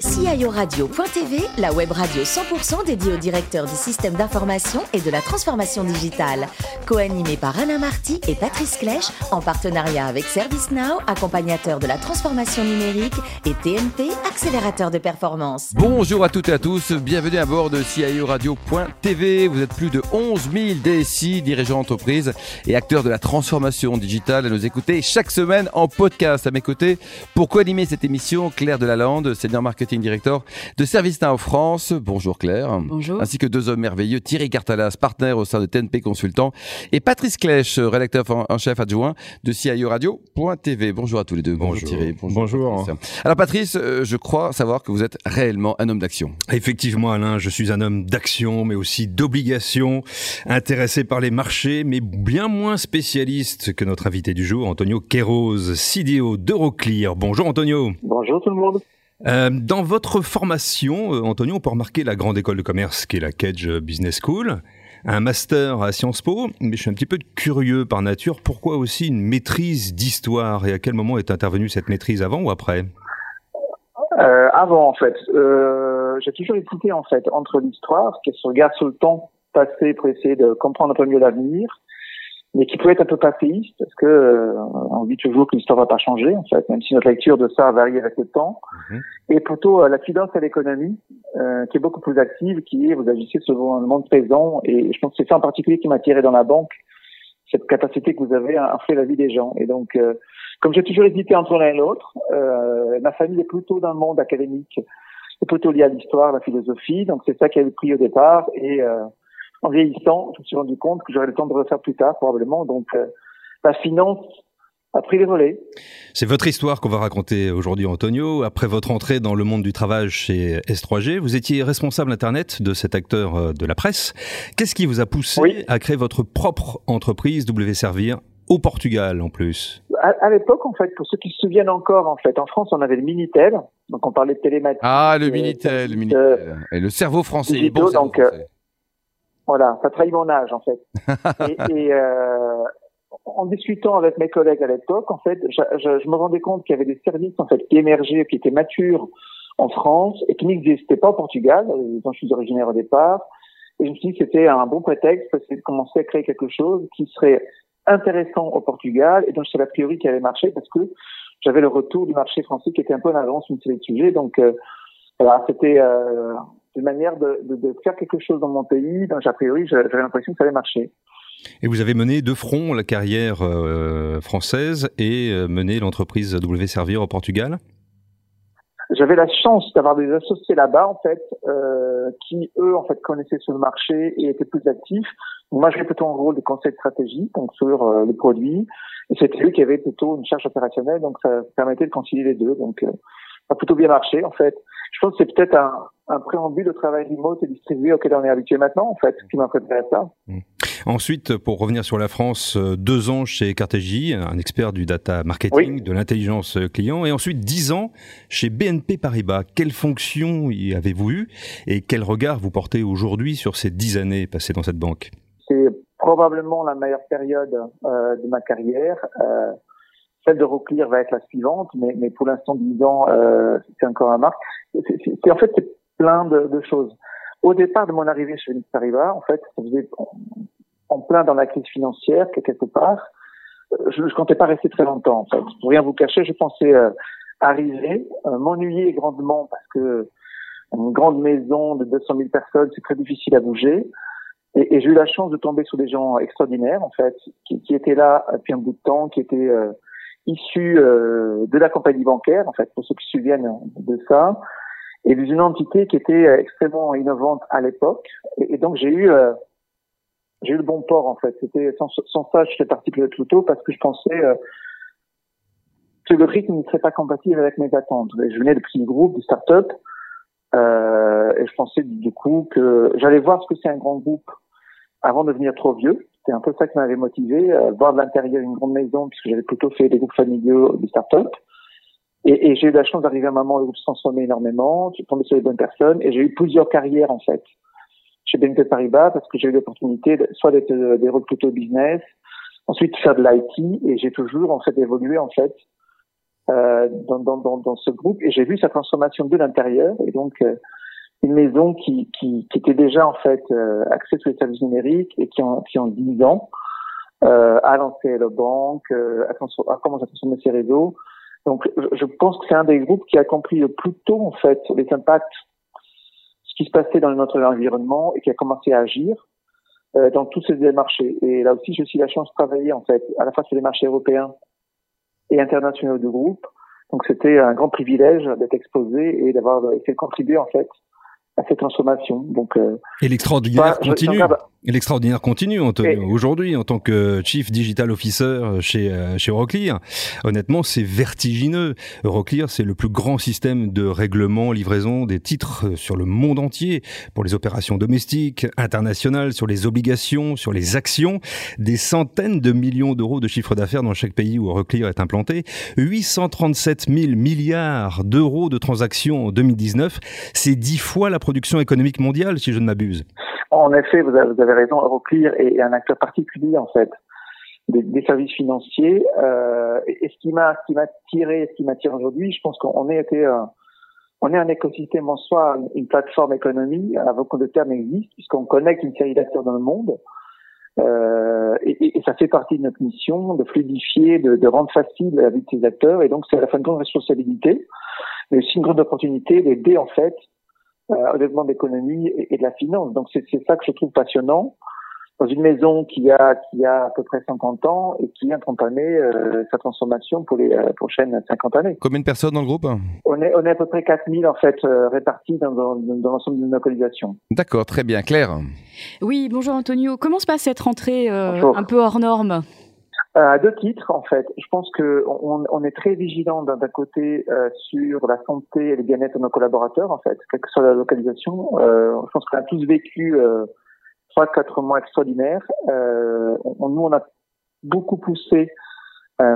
CIORadio.tv, la web radio 100% dédiée aux directeurs du système d'information et de la transformation digitale. Co-animée par Alain Marty et Patrice Clèche, en partenariat avec ServiceNow, accompagnateur de la transformation numérique, et TNP, accélérateur de performance. Bonjour à toutes et à tous, bienvenue à bord de CIORadio.tv. Vous êtes plus de 11 000 DSI, dirigeants d'entreprise et acteurs de la transformation digitale à nous écouter chaque semaine en podcast. À mes côtés, pour co-animer cette émission, Claire Delalande, senior marketing director de ServiceNow France. Bonjour Claire. Bonjour. Ainsi que deux hommes merveilleux, Thierry Cartalas, partenaire au sein de TNP Consultant, et Patrice Clèche, rédacteur en chef adjoint de CIO Radio.tv. Bonjour à tous les deux. Bonjour, Thierry. Bonjour. Alors Patrice, euh, je crois savoir que vous êtes réellement un homme d'action. Effectivement Alain, je suis un homme d'action mais aussi d'obligation, intéressé par les marchés mais bien moins spécialiste que notre invité du jour, Antonio Queiroz, CDO d'Euroclear. Bonjour Antonio. Bonjour tout le monde. Euh, dans votre formation, euh, Antonio, on peut remarquer la grande école de commerce qui est la Cage Business School, un master à Sciences Po, mais je suis un petit peu curieux par nature. Pourquoi aussi une maîtrise d'histoire et à quel moment est intervenue cette maîtrise avant ou après? Euh, Avant en fait. J'ai toujours hésité en fait entre l'histoire qui se regarde sur le temps passé pour essayer de comprendre un peu mieux l'avenir mais qui peut être un peu passéiste parce que euh, on dit toujours que l'histoire va pas changer en fait, même si notre lecture de ça varie avec le temps. Mhm. Et plutôt euh, la finance à l'économie, euh, qui est beaucoup plus active, qui est vous agissez selon le monde présent. Et je pense que c'est ça en particulier qui m'a tiré dans la banque, cette capacité que vous avez à, faire la vie des gens. Et donc, euh, comme j'ai toujours hésité entre l'un et l'autre, ma famille est plutôt dans le monde académique, c'est plutôt lié à l'histoire, la philosophie. Donc c'est ça qui a le prix au départ. Et en vieillissant, je me suis rendu compte que j'aurais le temps de refaire plus tard, probablement. Donc, euh, la finance a pris les relais. C'est votre histoire qu'on va raconter aujourd'hui, Antonio. Après votre entrée dans le monde du travail chez S3G, vous étiez responsable Internet de cet acteur euh, de la presse. Qu'est-ce qui vous a poussé à créer votre propre entreprise W Servir au Portugal en plus? À, l'époque, en fait, pour ceux qui se souviennent encore, en fait, en France, on avait le Minitel, donc on parlait de télématique. Ah, le Minitel, le Minitel. Et le cerveau français. bon donc, euh, français. Voilà, ça trahit mon âge en fait. et, et euh, en discutant avec mes collègues à l'époque, en fait, je, je, je, me rendais compte qu'il y avait des services en fait qui émergeaient, qui étaient matures en France et qui n'existaient pas au Portugal, dont je suis originaire au départ. Et je me suis dit que c'était un bon prétexte parce de commencer à créer quelque chose qui serait intéressant au Portugal et dont je savais a priori qui allait marcher parce que j'avais le retour du marché français qui était un peu en avance sur ces sujets. Donc euh, voilà, c'était euh, une manière de, de, de, faire quelque chose dans mon pays. Donc, a priori, j'avais l'impression que ça allait marcher. Et vous avez mené de front la carrière euh, française et euh, mené l'entreprise W Servir au Portugal? J'avais la chance d'avoir des associés là-bas, en fait, euh, qui, eux, en fait, connaissaient ce marché et étaient plus actifs. Moi, j'avais plutôt un rôle de conseil stratégique, donc sur euh, les produits. Et c'était eux qui avaient plutôt une charge opérationnelle, donc ça permettait de concilier les deux. Donc, ça a plutôt bien marché, en fait. Je pense que c'est peut-être un, un préambule de travail remote et distribué auquel on est habitué maintenant, en fait, qui m'a préparé à ça. Mmh. Ensuite, pour revenir sur la France, euh, deux ans chez Cartegie, un expert du data marketing, de l'intelligence client, et ensuite dix ans chez BNP Paribas. Quelle fonction y avez-vous eu et quel regard vous portez aujourd'hui sur ces dix années passées dans cette banque? C'est probablement la meilleure période euh, de ma carrière. Euh, celle de Roclear va être la suivante, mais, mais pour l'instant, dix ans, euh, c'est encore un marque. C'est en fait c'est plein de, de, choses. Au départ de mon arrivée chez Paribas, en fait, ça faisait en plein dans la crise financière, que quelque part, euh, je ne comptais pas rester très longtemps. En fait. Pour rien vous cacher, je pensais euh, arriver, euh, m'ennuyer grandement parce que une grande maison de 200 000 personnes, c'est très difficile à bouger. Et, et j'ai eu la chance de tomber sur des gens extraordinaires, en fait, qui, qui étaient là depuis un bout de temps, qui étaient euh, issus de la compagnie bancaire, en fait, pour ceux qui se souviennent de ça, et d'une entité qui était extrêmement innovante à l'époque. Et, donc j'ai eu j'ai eu le bon port en fait. C'était sans, ça, je suis parti plus tôt parce que je pensais euh, que le rythme ne serait pas compatible avec mes attentes. Je venais de petits groupes, de start-up, euh, et je pensais du coup que j'allais voir ce que c'est un grand groupe avant de devenir trop vieux. C'était un peu ça qui m'avait motivé, euh, voir de l'intérieur une grande maison puisque j'avais plutôt fait des groupes familiaux, des start-up. Et, et j'ai eu la chance d'arriver à un moment où le groupe se transformait énormément, j'ai tombé sur les bonnes personnes et j'ai eu plusieurs carrières en fait chez BNP Paribas parce que j'ai eu l'opportunité soit d'être euh, des rôles plutôt business, ensuite faire de l'IT et j'ai toujours en fait évolué en fait euh, dans, dans, dans, dans, ce groupe et j'ai vu sa transformation de l'intérieur et donc euh, une maison qui, qui, qui, était déjà en fait euh, axée sur les services numériques et qui en, qui en 10 ans euh, a lancé le banque, euh, a, commencé à transformer ses réseaux. Donc je pense que c'est un des groupes qui a compris le plus tôt en fait les impacts, ce qui se passait dans notre environnement et qui a commencé à agir euh, dans tous ces marchés. Et là aussi, j'ai aussi la chance de travailler en fait à la fois sur les marchés européens et internationaux du groupe. Donc c'était un grand privilège d'être exposé et d'avoir fait contribuer en fait à. Donc, euh, et l'extraordinaire continue. L'extraordinaire continue aujourd'hui en tant que Chief Digital Officer chez euh, chez Euroclear. Honnêtement, c'est vertigineux. Euroclear, c'est le plus grand système de règlement, livraison des titres sur le monde entier pour les opérations domestiques, internationales, sur les obligations, sur les actions. Des centaines de millions d'euros de chiffre d'affaires dans chaque pays où Euroclear est implanté. 837 000 milliards d'euros de transactions en 2019. C'est dix fois la production économique mondiale, si je ne m'abuse. En effet, vous avez, raison, Euroclear est, un acteur particulier en fait des, services financiers. Euh, et, ce qui m'a, ce qui m'a tiré, ce qui m'attire aujourd'hui, je pense qu'on est été, euh, on est un écosystème en soi, une plateforme économie, avant que le terme existe, puisqu'on connecte une série d'acteurs dans le monde. Euh, et, ça fait partie de notre mission de fluidifier, de, de rendre facile la vie de ces acteurs. Et donc, c'est à la fin une grande responsabilité, mais aussi une grande opportunité d'aider en fait au développement d'économie et, et, de la finance. Donc c'est ça que je trouve passionnant dans une maison qui a qui a à peu près 50 ans et qui vient d'entamer euh, sa transformation pour les euh, prochaines 50 années. Combien de personnes dans le groupe? On est, on est à peu près 4000 en fait euh, répartis dans, dans, dans l'ensemble de nos localisations. D'accord, très bien. Claire? Oui, bonjour Antonio. Comment se passe cette rentrée un peu hors norme? euh, à deux titres, en fait. Je pense que on, est très vigilant d'un côté euh, sur la santé et le bien-être de nos collaborateurs, en fait, quelle que soit la localisation. Euh, je pense qu'on a tous vécu euh, trois, quatre mois extraordinaires. Euh, on, nous, on a beaucoup poussé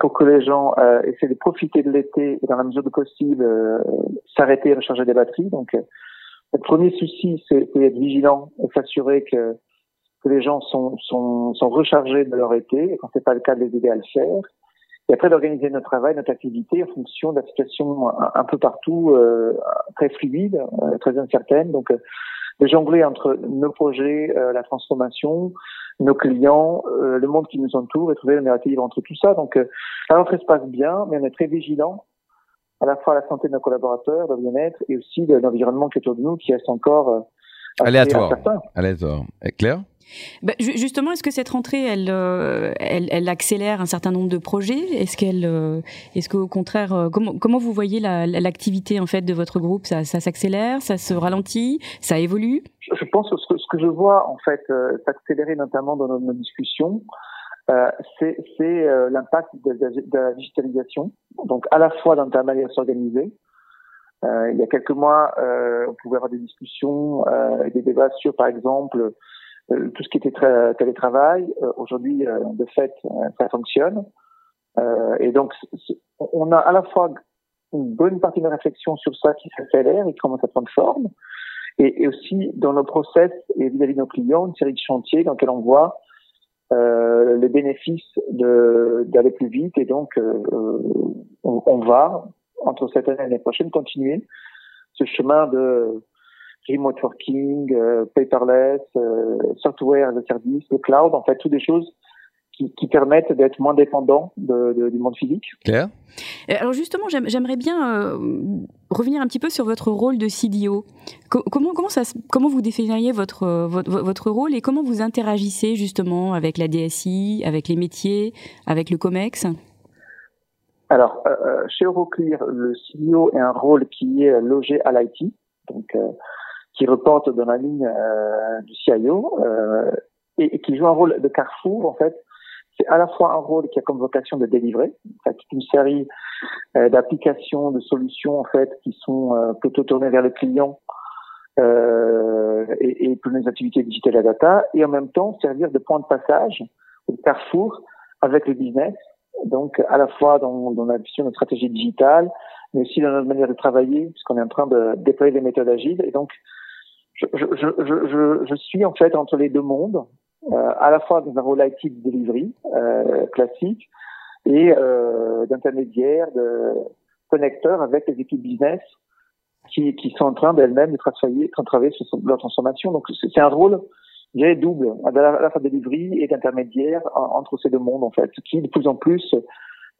pour que les gens essaient de profiter de l'été et dans la mesure du possible s'arrêter et recharger des batteries. Donc, le premier souci, c'est d'être vigilant et s'assurer que que les gens sont, rechargés de leur été, quand c'est pas le cas, de les aider à le faire. Et après d'organiser notre travail, notre activité en fonction de la situation un, peu partout, euh, très fluide, euh, très incertaine. Donc, euh, de jongler entre nos projets, la transformation, nos clients, le monde qui nous entoure, et trouver le meilleur équilibre entre tout ça. Donc, la rentrée se passe bien, mais on est très vigilant à la fois à la santé de nos collaborateurs, leur bien-être, et aussi de l'environnement qui est autour de nous, qui reste encore aléatoire. Aléatoire. Claire? Bah, justement, est-ce que cette rentrée, elle, euh, elle, elle, accélère un certain nombre de projets? Est-ce qu'elle, euh, est-ce qu'au contraire, euh, comment, comment vous voyez l'activité en fait de votre groupe? Ça, ça s'accélère, ça se ralentit, ça évolue? Je, pense que ce, que ce, que je vois en fait s'accélérer notamment dans nos, discussions, c'est, l'impact de, de, la digitalisation. Donc à la fois dans ta manière de s'organiser, il y a quelques mois, on pouvait avoir des discussions, des débats sur, par exemple, euh, tout ce qui était télétravail. Euh, aujourd'hui, euh, de fait, ça fonctionne. et donc, on a à la fois une bonne partie de réflexion sur ça qui s'accélère et qui commence à prendre forme, et, et aussi dans nos process et vis-à-vis de nos clients, une série de chantiers dans lesquels on voit euh, les bénéfices d'aller plus vite, et donc on, on, va, entre cette année et l'année prochaine, continuer ce chemin de remote working, euh, paperless, euh, software as a service, le cloud, en fait, toutes des choses qui, qui permettent d'être moins dépendants de, de, du monde physique. Claire? Euh, Alors justement, j'aimerais bien revenir un petit peu sur votre rôle de CDO. comment, comment, ça, comment vous définiriez votre, votre, votre, rôle et comment vous interagissez justement avec la DSI, avec les métiers, avec le COMEX? Alors, euh, chez Euroclear, le CDO est un rôle qui est logé à l'IT. Donc, euh, qui reporte dans la ligne euh, du CIO euh, et, qui joue un rôle de carrefour en fait. C'est à la fois un rôle qui a comme vocation de délivrer, en fait, une série euh, d'applications, de solutions en fait qui sont plutôt tournées vers le client et, et pour les activités digitales et data, et en même temps servir de point de passage, de carrefour avec le business. Donc à la fois dans, dans la vision de stratégie digitale, mais aussi dans notre manière de travailler, puisqu'on est en train de déployer des méthodes agiles. Et donc, je, je, je, je, suis en fait entre les deux mondes, euh, à la fois dans un rôle IT de delivery euh, classique et euh, d'intermédiaire, de, connecteur avec les équipes business qui, qui sont en train d'elles-mêmes de travailler, de travailler sur leur transformation. Donc c'est un rôle j'ai double, à la, fois de livrerie et d'intermédiaire entre ces deux mondes en fait, qui de plus en plus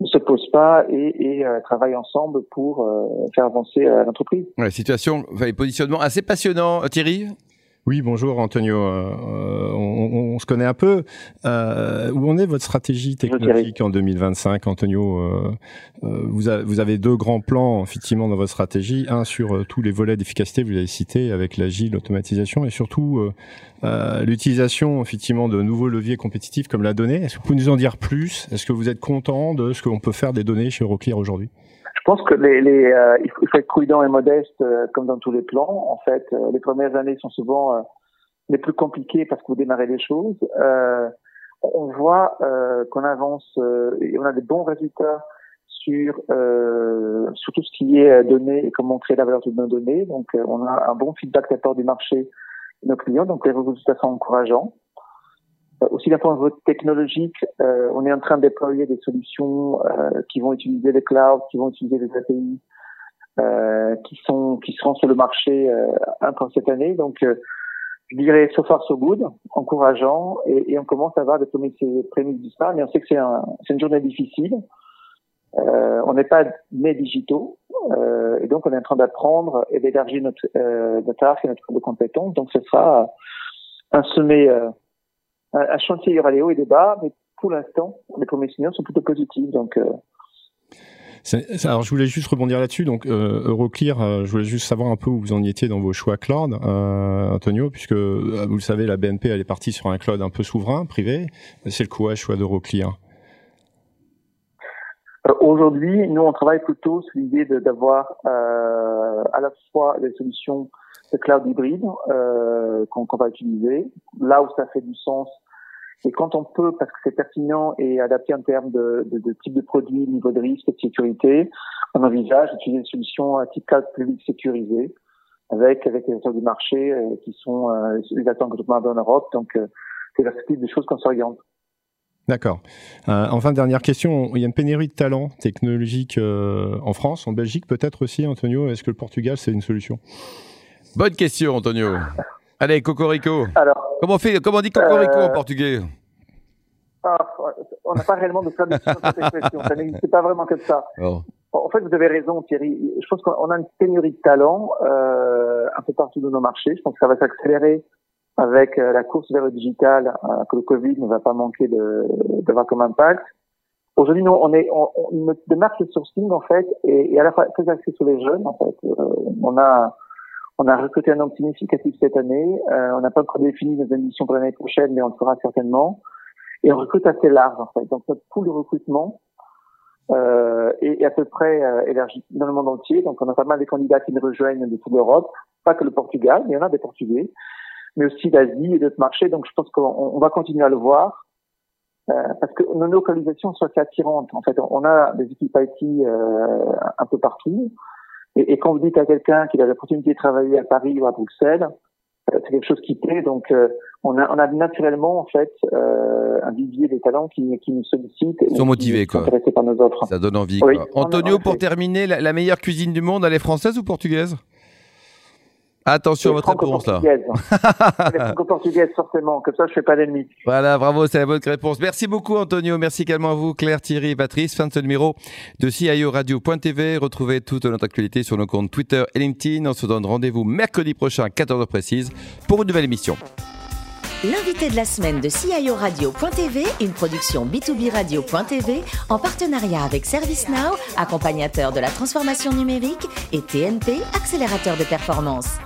ne se posent pas et, et euh, travaillent ensemble pour euh, faire avancer l'entreprise. Ouais, situation, enfin, positionnement assez passionnant, Thierry? Oui, bonjour Antonio. Euh, on, on, se connaît un peu. Euh, où en est votre stratégie technologique en 2025, Antonio euh, euh, vous, vous, avez deux grands plans effectivement dans votre stratégie. Un sur euh, tous les volets d'efficacité, vous l'avez cité, avec l'agile, l'automatisation, et surtout l'utilisation effectivement de nouveaux leviers compétitifs comme la donnée. Est-ce que vous pouvez nous en dire plus? Est-ce que vous êtes content de ce qu'on peut faire des données chez Euroclear aujourd'hui? Pense que les, les euh, il, faut, être prudent et modeste euh, comme dans tous les plans. En fait, euh, les premières années sont souvent les plus compliquées parce que vous démarrez les choses. on voit qu'on avance et on a des bons résultats sur sur tout ce qui est donné et comment créer la valeur de nos données. Donc, on a un bon feedback de du marché de nos clients. Donc, les résultats sont encourageants. Euh, aussi d'un point de vue technologique, euh, on est en train de déployer des solutions euh, qui vont utiliser les clouds, qui vont utiliser les API, qui sont qui seront sur le marché encore cette année. Donc, je dirais so far so good, encourageant, et, et on commence à avoir des prémices du ça, mais on sait que c'est un, une journée difficile. on n'est pas nés digitaux, et donc on est en train d'apprendre et d'élargir notre, notre art et notre de compétences. Donc, ce sera un sommet un chantier, il y aura des hauts et des bas, mais pour l'instant, les premiers signaux sont plutôt positifs. Donc, euh, alors, je voulais juste rebondir là-dessus. Donc, euh, Euroclear, euh, je voulais juste savoir un peu où vous en étiez dans vos choix cloud, euh, Antonio, puisque vous le savez, la BNP elle est partie sur un cloud un peu souverain, privé. C'est le quoi, choix d'Euroclear? Aujourd'hui, nous, on travaille plutôt sur l'idée d'avoir à la fois des solutions de cloud hybride qu'on va utiliser, là où ça fait du sens et quand on peut, parce que c'est pertinent et adapté en termes de, de, de, type de produit, niveau de risque et de sécurité, on envisage d'utiliser des solutions à type cloud public sécurisé avec avec les acteurs du marché euh, qui sont euh, les attentes que en Europe. Donc, euh, c'est la type des choses qu'on s'oriente. D'accord. Euh, enfin, dernière question. Il y a une pénurie de talents technologiques euh, en France, en Belgique peut-être aussi, Antonio? Est-ce que le Portugal, c'est une solution? Bonne question, Antonio. Allez, Cocorico. Alors, comment, on fait, comment on dit Cocorico en euh, portugais ah, On n'a pas réellement de traduction de cette expression. Ça n'existe pas vraiment que ça. Oh. En fait, vous avez raison, Thierry. Je pense qu'on a une pénurie de talent euh, un peu partout dans nos marchés. Je pense que ça va s'accélérer avec euh, la course vers le digital euh, que le Covid ne va pas manquer d'avoir comme impact. Aujourd'hui, nous, on est, on, on, notre démarche de sourcing, en fait, et, et à la fois très axée sur les jeunes, en fait. Euh, on a on a recruté un nombre significatif cette année. Euh, on n'a pas encore défini nos ambitions pour l'année prochaine, mais on le fera certainement. Et on recrute assez large, en fait. Donc, notre pool de recrutement euh, est, à peu près euh, élargi dans le monde entier. Donc, on a pas mal de candidats qui nous rejoignent de toute l'Europe, pas que le Portugal, mais il y en a des Portugais, mais aussi d'Asie et d'autres marchés. Donc, je pense qu'on va continuer à le voir. Euh, parce que nos localisations sont assez attirantes. En fait, on a des équipes IT euh, un peu partout. Et, et, quand vous dites à quelqu'un qu'il a l'opportunité de travailler à Paris ou à Bruxelles, euh, c'est quelque chose qui plaît. Donc, euh, on, a, on a naturellement en fait euh, un vivier des talents qui, qui nous sollicitent. Ils sont motivés, quoi. par nos offres. Ça donne envie. quoi. Antonio, pour terminer, la, la, meilleure cuisine du monde, elle est française ou portugaise? Attention à votre réponse là. franco-portugaise forcément, comme ça je fais pas d'ennemis. Voilà, bravo, c'est la bonne réponse. Merci beaucoup Antonio, merci également à vous Claire, Thierry et Patrice. Fin de ce numéro de CIO Radio.tv. Retrouvez toute notre actualité sur nos comptes Twitter et LinkedIn. On se donne rendez-vous mercredi prochain à 14h précise pour une nouvelle émission. L'invité de la semaine de CIO Radio.tv, une production B2B Radio.tv en partenariat avec ServiceNow, accompagnateur de la transformation numérique, et TNP, accélérateur de performance.